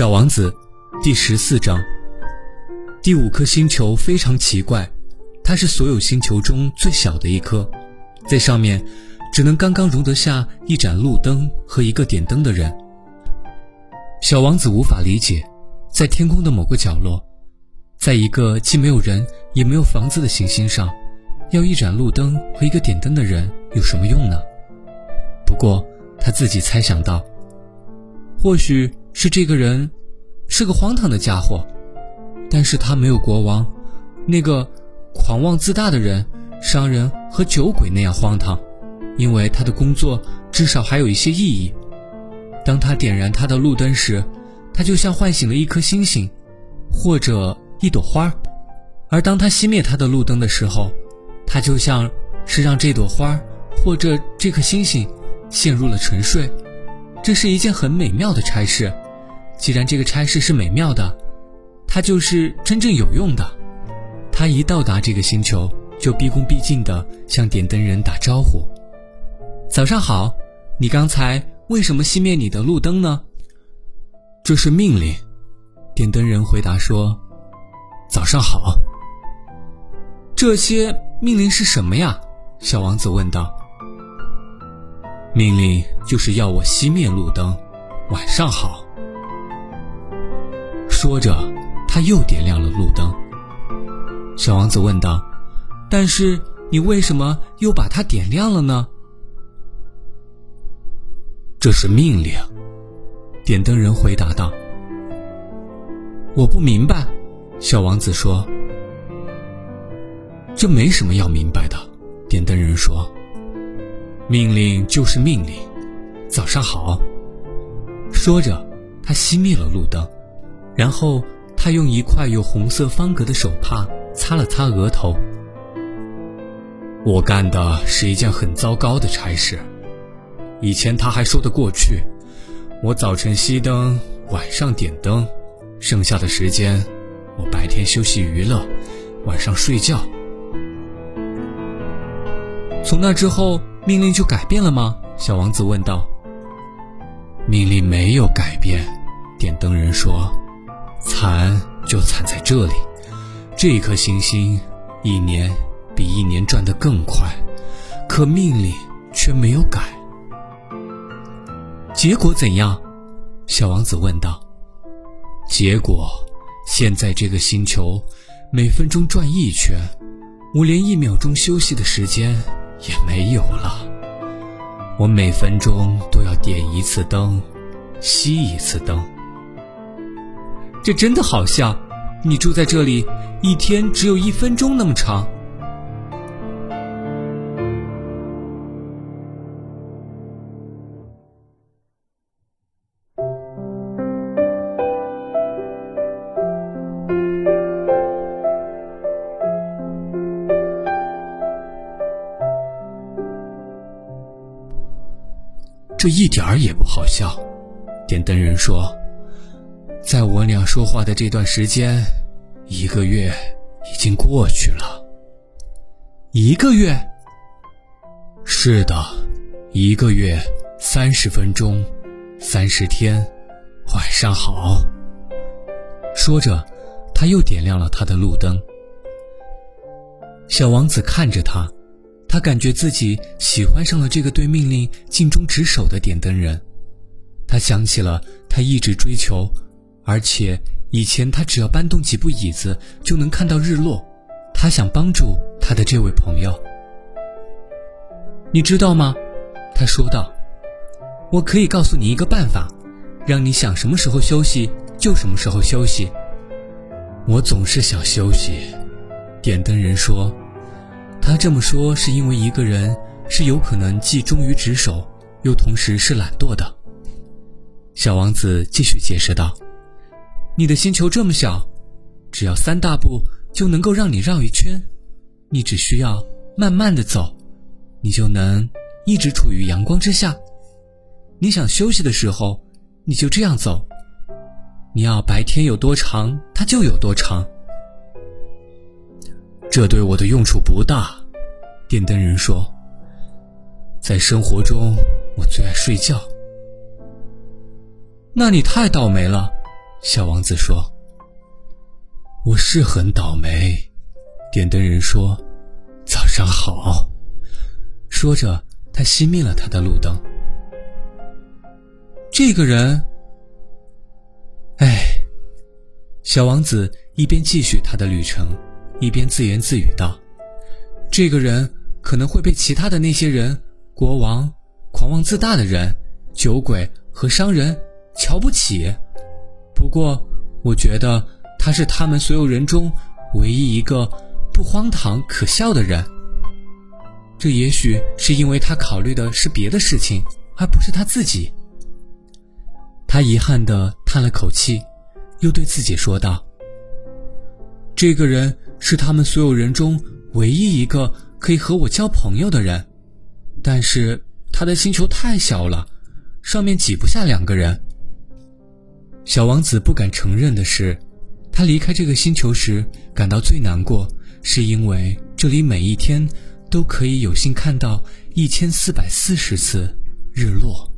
小王子，第十四章。第五颗星球非常奇怪，它是所有星球中最小的一颗，在上面只能刚刚容得下一盏路灯和一个点灯的人。小王子无法理解，在天空的某个角落，在一个既没有人也没有房子的行星上，要一盏路灯和一个点灯的人有什么用呢？不过他自己猜想到，或许。是这个人，是个荒唐的家伙，但是他没有国王，那个狂妄自大的人、商人和酒鬼那样荒唐，因为他的工作至少还有一些意义。当他点燃他的路灯时，他就像唤醒了一颗星星，或者一朵花儿；而当他熄灭他的路灯的时候，他就像是让这朵花儿或者这颗星星陷入了沉睡。这是一件很美妙的差事。既然这个差事是美妙的，它就是真正有用的。他一到达这个星球，就毕恭毕敬地向点灯人打招呼：“早上好，你刚才为什么熄灭你的路灯呢？”“这是命令。”点灯人回答说。“早上好。”“这些命令是什么呀？”小王子问道。“命令就是要我熄灭路灯。”“晚上好。”说着，他又点亮了路灯。小王子问道：“但是你为什么又把它点亮了呢？”这是命令。点灯人回答道：“我不明白。”小王子说：“这没什么要明白的。”点灯人说：“命令就是命令。”早上好。说着，他熄灭了路灯。然后他用一块有红色方格的手帕擦了擦额头。我干的是一件很糟糕的差事。以前他还说得过去，我早晨熄灯，晚上点灯，剩下的时间我白天休息娱乐，晚上睡觉。从那之后，命令就改变了吗？小王子问道。命令没有改变，点灯人说。惨就惨在这里，这颗行星一年比一年转得更快，可命令却没有改。结果怎样？小王子问道。结果，现在这个星球每分钟转一圈，我连一秒钟休息的时间也没有了。我每分钟都要点一次灯，熄一次灯。这真的好笑，你住在这里，一天只有一分钟那么长。这一点儿也不好笑，点灯人说。在我俩说话的这段时间，一个月已经过去了。一个月？是的，一个月三十分钟，三十天。晚上好。说着，他又点亮了他的路灯。小王子看着他，他感觉自己喜欢上了这个对命令尽忠职守的点灯人。他想起了他一直追求。而且以前他只要搬动几部椅子就能看到日落，他想帮助他的这位朋友。你知道吗？他说道：“我可以告诉你一个办法，让你想什么时候休息就什么时候休息。”我总是想休息，点灯人说。他这么说是因为一个人是有可能既忠于职守，又同时是懒惰的。小王子继续解释道。你的星球这么小，只要三大步就能够让你绕一圈。你只需要慢慢的走，你就能一直处于阳光之下。你想休息的时候，你就这样走。你要白天有多长，它就有多长。这对我的用处不大，电灯人说。在生活中，我最爱睡觉。那你太倒霉了。小王子说：“我是很倒霉。”点灯人说：“早上好。”说着，他熄灭了他的路灯。这个人，哎，小王子一边继续他的旅程，一边自言自语道：“这个人可能会被其他的那些人——国王、狂妄自大的人、酒鬼和商人——瞧不起。不过，我觉得他是他们所有人中唯一一个不荒唐可笑的人。这也许是因为他考虑的是别的事情，而不是他自己。”他遗憾地叹了口气，又对自己。说道：“这个人是他们所有人中唯一一个可以和我交朋友的人，但是他的星球太小了，上面挤不下两个人。”小王子不敢承认的是，他离开这个星球时感到最难过，是因为这里每一天都可以有幸看到一千四百四十次日落。